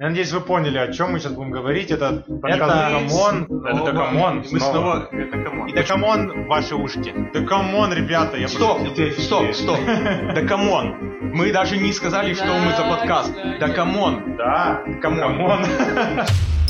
Я надеюсь, вы поняли, о чем мы сейчас будем говорить. Это подкаст Это- Come on. Это Снова. Come on. Мы снова... Это come on. И да come on в ваши ушки. Да come on, ребята, я Стоп, просто- стоп, стоп. Да come on. Мы даже не сказали, что мы за подкаст. Да come on. Да, Come on.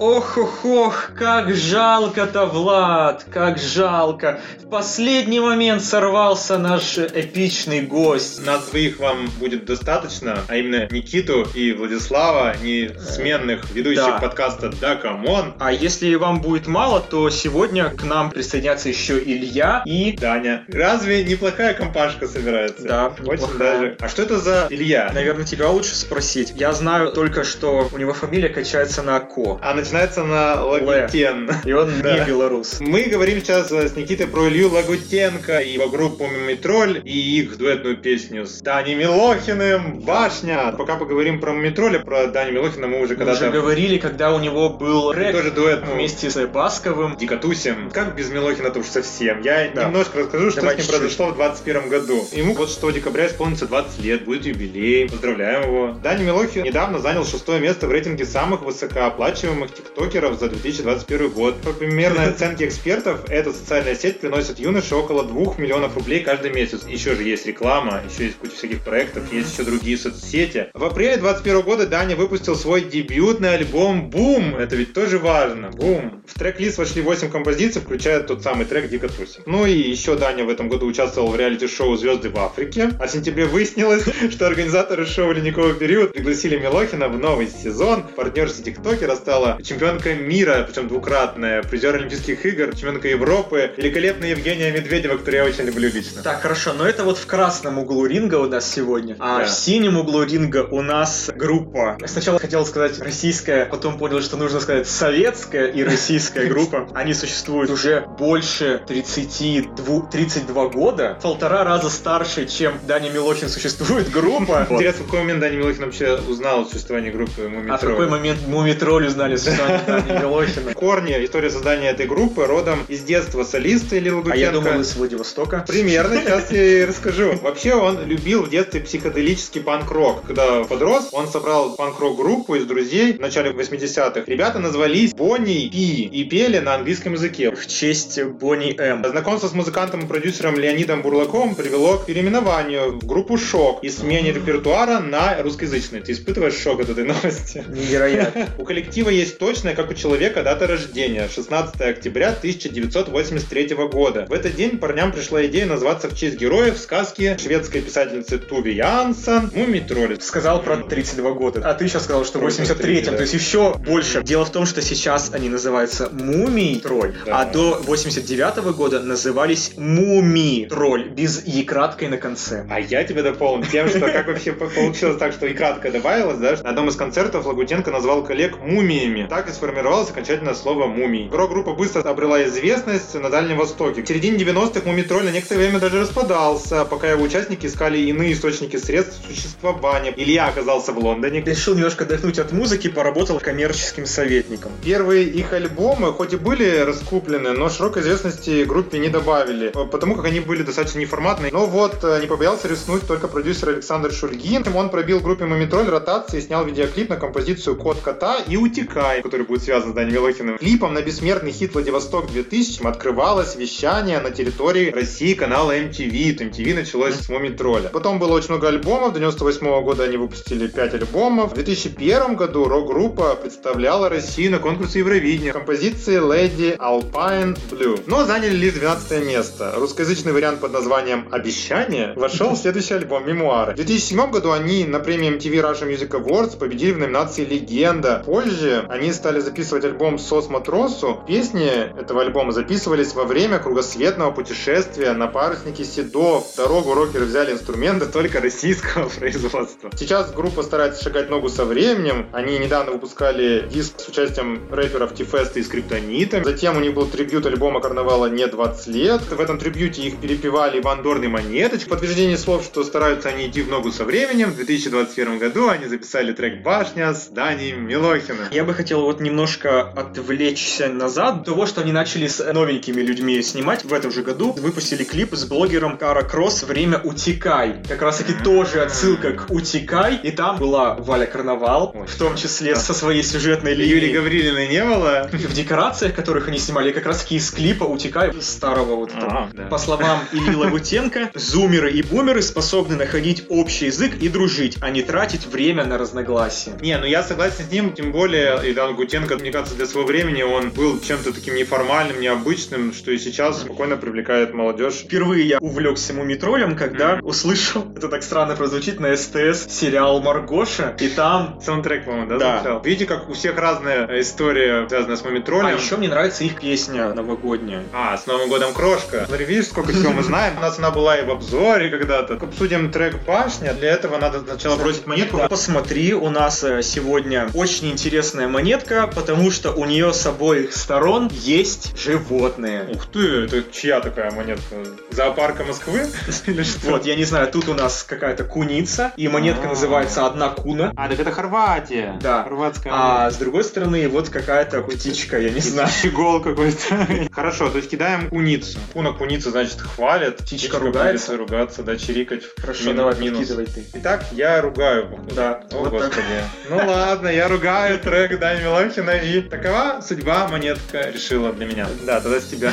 come on. Ох, ох, ох, как жалко-то, Влад, как жалко. В последний момент сорвался наш эпичный гость. Нас двоих вам будет достаточно, а именно Никиту и Владислава, не сменных ведущих Да. подкаста «Да, come on». А если вам будет мало, то сегодня к нам присоединятся еще Илья и... Даня. Разве неплохая компашка собирается? Да, Очень неплохая. даже. А что это за Илья? Наверное, тебя лучше спросить. Я знаю только, что у него фамилия качается на Ко. А начинается на Лагутен. И он не белорус. Мы говорим сейчас с Никитой про Илью Лагутенко и его группу Мумитроль и их дуэтную песню с Даней Милохиным «Башня». Пока поговорим про Мумитроля, про Даню Милохина мы уже Мы уже когда-то говорили, когда у него был трек тоже дуэт ну, вместе с Басковым. Дикотусим. Как без Милохина-то уж совсем. Я Да. немножко расскажу, что Давай с ним произошло в 21 году. Ему вот 6 декабря исполнится 20 лет, будет юбилей. Поздравляем его. Даня Милохин недавно занял шестое место в рейтинге самых высокооплачиваемых тиктокеров за 2021 год. По примерной оценке экспертов, эта социальная сеть приносит юноше около 2 миллионов рублей каждый месяц. Еще же есть реклама, еще есть куча всяких проектов, есть еще другие соцсети. В апреле 2021 года Даня выпустил свой дебютный альбом «Бум». Это ведь тоже важно. «Бум». В трек-лист вошли 8 композиций, включая тот самый трек «Дико тусим». Ну и еще Даня в этом году участвовал в реалити-шоу «Звезды в Африке». А в сентябре выяснилось, что организаторы шоу «Ледниковый период» пригласили Милохина в новый сезон. Партнершей тиктокера стала чемпионка мира, причем двукратная, призер Олимпийских игр, чемпионка Европы, великолепная Евгения Медведева, которую я очень люблю лично. Так, хорошо, но это вот в красном углу ринга у нас сегодня, а Да. в синем углу ринга у нас группа. Сначала хотел сказать российская, потом понял, что нужно сказать советская и российская группа. Они существуют уже больше 32, 32 года, полтора раза старше, чем Даня Милохин существует группа. Интересно, в какой момент Даня Милохин вообще узнал о существовании группы Мумитроль? А в какой момент Мумитроль узнали Милохина? Корни, история создания этой группы родом из детства солиста Ильи А Лагутенко. я думал из Владивостока. Примерно, сейчас я и расскажу. Вообще он любил в детстве психоделический панк-рок. Когда подрос, он собрал панк-рок группу из друзей в начале 80-х. Ребята назвались Бонни Пи и пели на английском языке. В честь Бонни М. Знакомство с музыкантом и продюсером Леонидом Бурлаковым привело к переименованию в группу «Шок» и смене репертуара на русскоязычный. Ты испытываешь шок от этой новости? Невероятно. У коллектива есть точная, как у человека, дата рождения. 16 октября 1983 года. В этот день парням пришла идея назваться в честь героев сказки шведской писательницы Туви Янсен «Мумий тролль». сказал про 32 года. А ты сейчас сказал, что в 83-м, да. то есть еще больше. Дело в том, что сейчас они называются Мумий Тролль, Да. а до 89 года назывались Муми Тролль, без и краткой на конце. А я тебя дополню тем, что как вообще по- получилось так, что и кратко добавилось, да? На одном из концертов Лагутенко назвал коллег мумиями. Так и сформировалось окончательное слово «мумий». Рок-группа быстро обрела известность на Дальнем Востоке. В середине 90-х мумитроль на некоторое время даже распадался, пока его участники искали иные источники средств существования. Илья оказался в Лондоне. Решил немножко отдохнуть от музыки, поработал коммерческим советником. Первые их альбомы, хоть и были раскуплены, но широкой известности группе не добавили, э, потому как они были достаточно неформатные. Но вот э, не побоялся рискнуть только продюсер Александр Шульгин. Он пробил группе Мумитроль ротации снял видеоклип на композицию «Кот кота» и «Утекай», который будет связан с Даней Милохиным. Клипом на бессмертный хит «Владивосток 2000» открывалось вещание на территории России канала MTV. MTV началось с Мумитроля. Потом было очень много альбомов. До 98 года они выпустили 5 альбомов. В 2001 году рок-группа представляла Россию на конкурсе Евровидения. Композиции Lady Alpine Blue. Но заняли лишь 12 место. Русскоязычный вариант под названием «Обещание» вошел в следующий альбом «Мемуары». В 2007 году они на премии MTV Russia Music Awards победили в номинации «Легенда». Позже они стали записывать альбом «Сос Матросу». Песни этого альбома записывались во время кругосветного путешествия на паруснике Седов. Дорогу рокеры взяли инструменты только российского производства. Сейчас группа старается шагать ногу со временем. Они недавно выпускали диск с участием рэперов Тифеста и Скриптонита. Затем у них был трибют альбома Карнавала «Не 20 лет». В этом трибюте их перепевали Иван Дорн и. В подтверждение слов, что стараются они идти в ногу со временем, в 2021 году они записали трек «Башня» с Данием Милохиным. Я бы хотел хотел вот немножко отвлечься назад. Того, что они начали с новенькими людьми снимать в этом же году, выпустили клип с блогером Кара Кросс «Время утекай». Как раз таки тоже отсылка к «Утекай». И там была Валя Карнавал, в том числе со своей сюжетной линией. Юлии Гаврилиной не было? В декорациях, которых они снимали, как раз таки из клипа «Утекай» старого вот этого. А, да. По словам Ильи Лагутенко, зумеры и бумеры способны находить общий язык и дружить, а не тратить время на разногласия. Не, ну я согласен с ним, тем более Ильдан Гутенко, мне кажется, для своего времени он был чем-то таким неформальным, необычным, что и сейчас спокойно привлекает молодежь. Впервые я увлекся мумитролем, когда услышал, это так странно прозвучит, на СТС сериал «Маргоша», и там... Саундтрек, по-моему, да, Да. звучал? Видите, как у всех разная история, связанная с Мумитролем. А еще мне нравится их песня новогодняя. А, с Новым годом крошка. Смотри, видишь, сколько всего мы знаем. У нас она была и в обзоре когда-то. Обсудим трек «Башня». Для этого надо сначала бросить монетку. Посмотри, у нас э, сегодня очень интересная монетка, потому что у нее с обоих сторон есть животные. Ух ты, это чья такая монетка? Зоопарка Москвы? Или что? Вот, я не знаю, тут у нас какая-то куница, и монетка А. называется «Одна куна». А, так это Хорватия. Да. Хорватская А с другой стороны, вот какая-то птичка, я не знаю. Щегол какой-то. Хорошо, то есть кидаем куницу. Куна куница, значит, хвалят. Птичка ругается. ругаться, да, чирикать. Хорошо, давай, минус. подкидывай ты. Итак, я ругаю. Да, О, вот так. господи. Ну ладно, я ругаю трек Дани Милохина, и такова судьба монетка решила для меня. Да, тогда с тебя.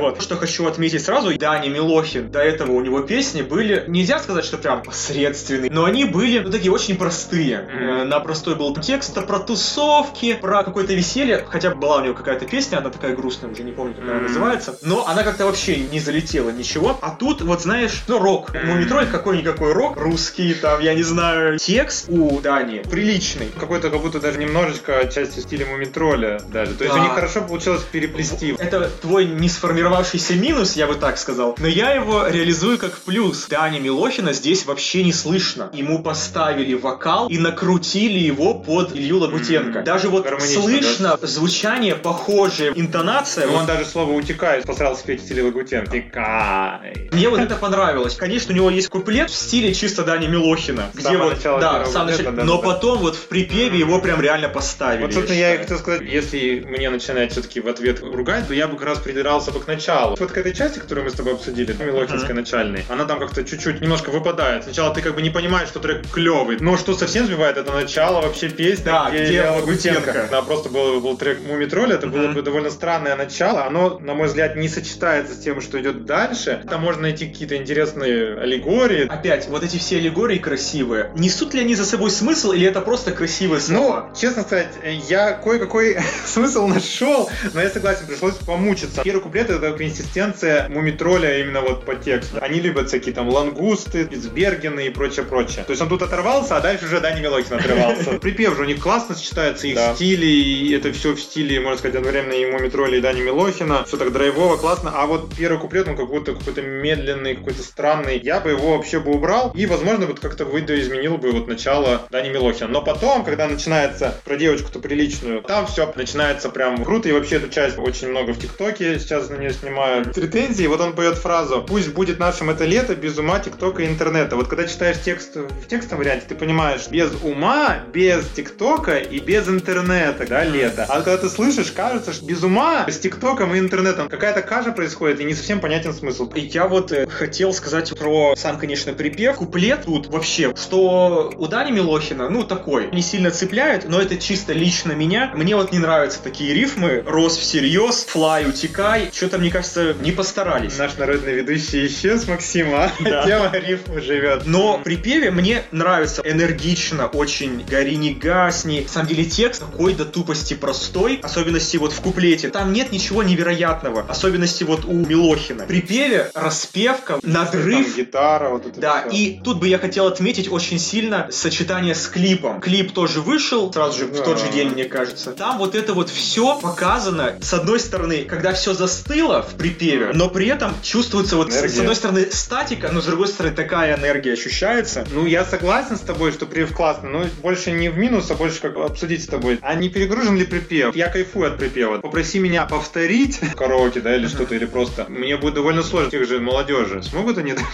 Вот. Что хочу отметить сразу, Дани Милохин, до этого у него песни были, нельзя сказать, что прям посредственные, но они были ну, такие очень простые. Э, На простой был текст, про тусовки, про какое-то веселье, хотя была у него какая-то песня, она такая грустная, уже не помню, как она называется, но она как-то вообще не залетела, ничего. А тут, вот знаешь, ну рок, Мгм. Мумитроль какой-никакой рок, русский, там, я не знаю, текст у Дани приличный. Какой-то как будто даже немножечко отчасти стиле Мумитроля даже. То есть Да. у них хорошо получилось переплести. Это твой не сформировавшийся минус, я бы так сказал. Но я его реализую как плюс. Дани Милохина здесь вообще не слышно. Ему поставили вокал и накрутили его под Илью Лагутенко. М, Даже вот гармонично, слышно звучание похожее, интонация. Ну, Вот он даже слово «утекает» постарался спеть в стиле Лагутен. Утекай. Мне вот это понравилось. Конечно, у него есть куплет в стиле чисто Дани Милохина. Где вот, да, сам да, но да, да. потом вот в припеве его прям реально поставили. Вот, собственно, я и считаю. хотел сказать, если мне начинать все-таки в ответ ругать, то я бы как раз придирался бы к началу. Вот к этой части, которую мы с тобой обсудили, Милохинской начальной, она там как-то чуть-чуть немножко выпадает. Сначала ты как бы не понимаешь, что трек клевый, но что совсем сбивает, это начало вообще песни, Да, где, где Лагутенко. Лагутенко. Да, просто был, был трек Мумитроля, это было Мгм. бы довольно странное начало. Оно, на мой взгляд, не сочетается с тем, что идет дальше. Там можно найти какие-то интересные аллегории. Опять, вот эти все аллегории красивые. Несут ли они за собой смысл, или это просто красивые слова? Ну, честно сказать, я кое-какой смысл нашел, но я согласен, пришлось помучиться. Первый куплет это консистенция мумитроля именно вот по тексту. Они любят всякие там лангусты, Спицбергены и прочее-прочее. То есть он тут оторвался, а дальше уже Дани Милохин отрывался. Припев же у них классно сочетается, их Да. стили, и это все в стиле, можно сказать, одновременно и мумитроля, и Дани Милохина. Все так драйвово, классно. А вот первый куплет, он как будто какой-то медленный, какой-то странный. Я бы его вообще бы убрал, и, возможно, вот как-то видоизменил бы вот начало Дани Милохина. Но потом, когда начинается про девочку-то приличную, там все начинается прям круто, и вообще эту часть очень много в ТикТоке сейчас на нее снимают. Претензии, вот он поет фразу «Пусть будет нашим это лето без ума ТикТока и интернета». Вот когда читаешь текст в текстовом варианте, ты понимаешь, без ума, без ТикТока и без интернета, да, лето. А когда ты слышишь, кажется, что без ума, с ТикТоком и интернетом какая-то каша происходит, и не совсем понятен смысл. И Я вот э, хотел сказать про сам, конечно, припев. Куплет тут вообще, что у Дани Милохина, ну, такой, не сильно цепляет, но это чисто лично меня. Мне вот не нравятся такие рифмы. Рос всерьез, флай, утекай. Что-то, мне кажется, не постарались. Наш народный ведущий исчез, Максима. Да. Тема рифма живет. Но в припеве мне нравится энергично, очень гори не гасни. На самом деле текст такой до тупости простой, особенности вот в куплете. Там нет ничего невероятного, особенности вот у Милохина. В припеве распевка, надрыв, Там гитара, вот это Да, всё. и тут бы я хотел отметить очень сильно сочетание с клипом. Клип тоже вышел, сразу же в тот же день, мне кажется. Там вот это вот все показано, с одной стороны, когда все застыло в припеве, но при этом чувствуется вот с- с Энергия. одной стороны статика, но с другой стороны такая энергия ощущается. Ну, я согласен с тобой, что припев классный, но больше не в минус, а больше как обсудить с тобой. А не перегружен ли припев? Я кайфую от припева. Попроси меня повторить караоке, да, или что-то, или просто. Мне будет довольно сложно. Тех же молодежи. Смогут они?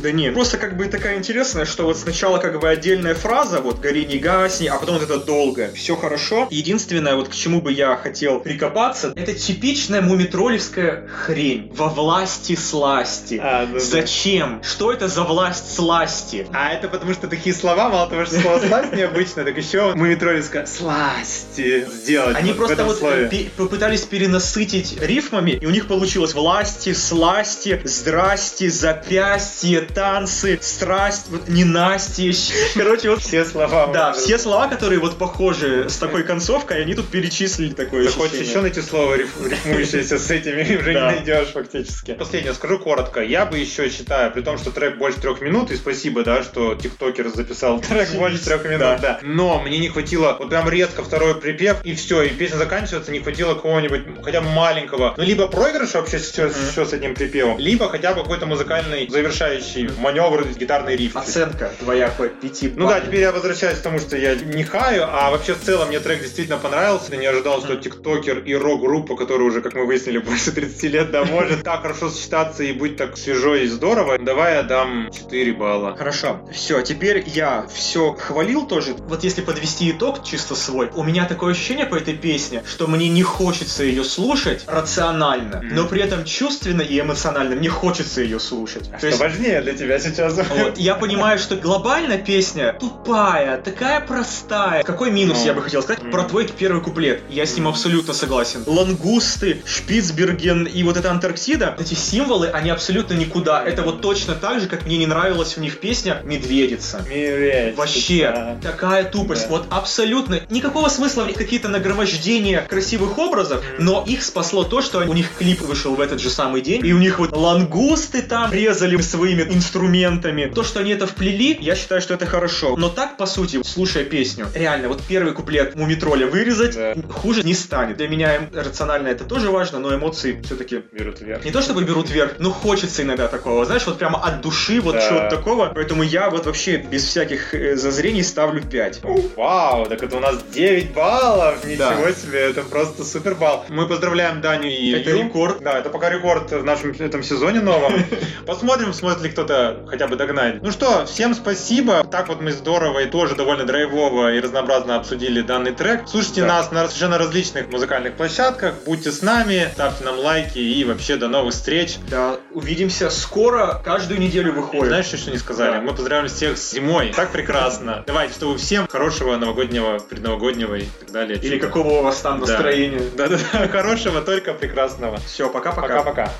Да нет. Просто как бы такая интересная, что вот сначала как бы отдельная фраза, вот «гори, не гасни», а потом вот это долго. Все хорошо. Единственное, вот к чему бы я хотел прикопаться, это типичная мумитролевская хрень. Во власти сласти. А, да, да. Зачем? Что это за власть сласти? А это потому что такие слова, мало того, что слово сласть необычно, так еще мумитролевская сласти сделать Они просто вот пе- попытались перенасытить рифмами, и у них получилось власти, сласти, здрасти, запястье, танцы, страсть, вот ненастье. Короче, вот Все слова. Да, все слова, которые вот похожи с такой концовкой, они тут перечислили такое Ты хочешь еще найти слово, риф- рифмующееся с этими, уже не найдешь фактически. Последнее, скажу коротко. Я бы еще считаю, при том, что трек больше трех минут, и спасибо, да, что тиктокер записал трек больше трех минут, Да. Но мне не хватило, вот прям резко второй припев, и все, и песня заканчивается, не хватило какого-нибудь, хотя бы маленького, ну, либо проигрыш вообще еще, еще с этим припевом, либо хотя бы какой-то музыкальный завершающий маневр, гитарный риф. Оценка твоя по пяти Ну да, теперь я возвращаюсь к тому, что я не хаю, а вообще в целом мне трек действительно понравился. Я не ожидал, что тиктокер и рок-группа, которая уже, как мы выяснили, больше 30 лет, да, может так хорошо сочетаться и быть так свежо и здорово. Давай я дам 4 балла. Хорошо, все, теперь я все хвалил тоже. Вот если подвести итог чисто свой, у меня такое ощущение по этой песне, что мне не хочется ее слушать рационально, Мгм. но при этом чувственно и эмоционально мне хочется ее слушать. А То что есть, важнее для тебя сейчас? вот, я понимаю, что глобально песня тупая, такая простая. Какой минус Ну. я бы хотел сказать про твой первый куплет? Я с ним абсолютно согласен. Лангусты, Шпицберген и вот эта Антарктида, эти символы, они абсолютно никуда. Это вот точно так же, как мне не нравилась в них песня «Медведица». Медведь. Вообще, Да. такая тупость. Да. Вот абсолютно. Никакого смысла в них какие-то нагромождения красивых образов, но их спасло то, что у них клип вышел в этот же самый день, и у них вот лангусты там резали своими инструментами. То, что они это вплели, я считаю, что это хорошо. Но так, по сути, слушая песню, реально, вот первый куплет Мумитроля вырезать, Да. хуже не станет. Для меня эм- рационально это тоже важно, но эмоции все-таки Берут вверх. не то чтобы берут вверх, но хочется иногда такого, знаешь, вот прямо от души, вот Да. чего-то такого. Поэтому я вот вообще без всяких э, зазрений ставлю 5. Вау, так это у нас 9 баллов, Да. ничего себе, это просто супер балл. Мы поздравляем Даню и Это Илью. рекорд. Да, это пока рекорд в нашем этом сезоне новом. Посмотрим, сможет ли кто-то хотя бы догнать. Ну что, всем спасибо. Так вот мы здорово и тоже довольно драйвово и разнообразно обсудили данный трек. Слушайте Да. нас на совершенно различных музыкальных площадках, будьте с нами, ставьте нам лайки и вообще до новых встреч. Да, увидимся скоро, каждую неделю выходит. Знаешь, что не сказали? Да. Мы поздравляем всех с зимой. Так прекрасно. Давайте, чтобы всем хорошего новогоднего, предновогоднего и так далее. Или какого у вас там настроения. Да-да-да, хорошего, только прекрасного. Все, пока-пока. Пока-пока.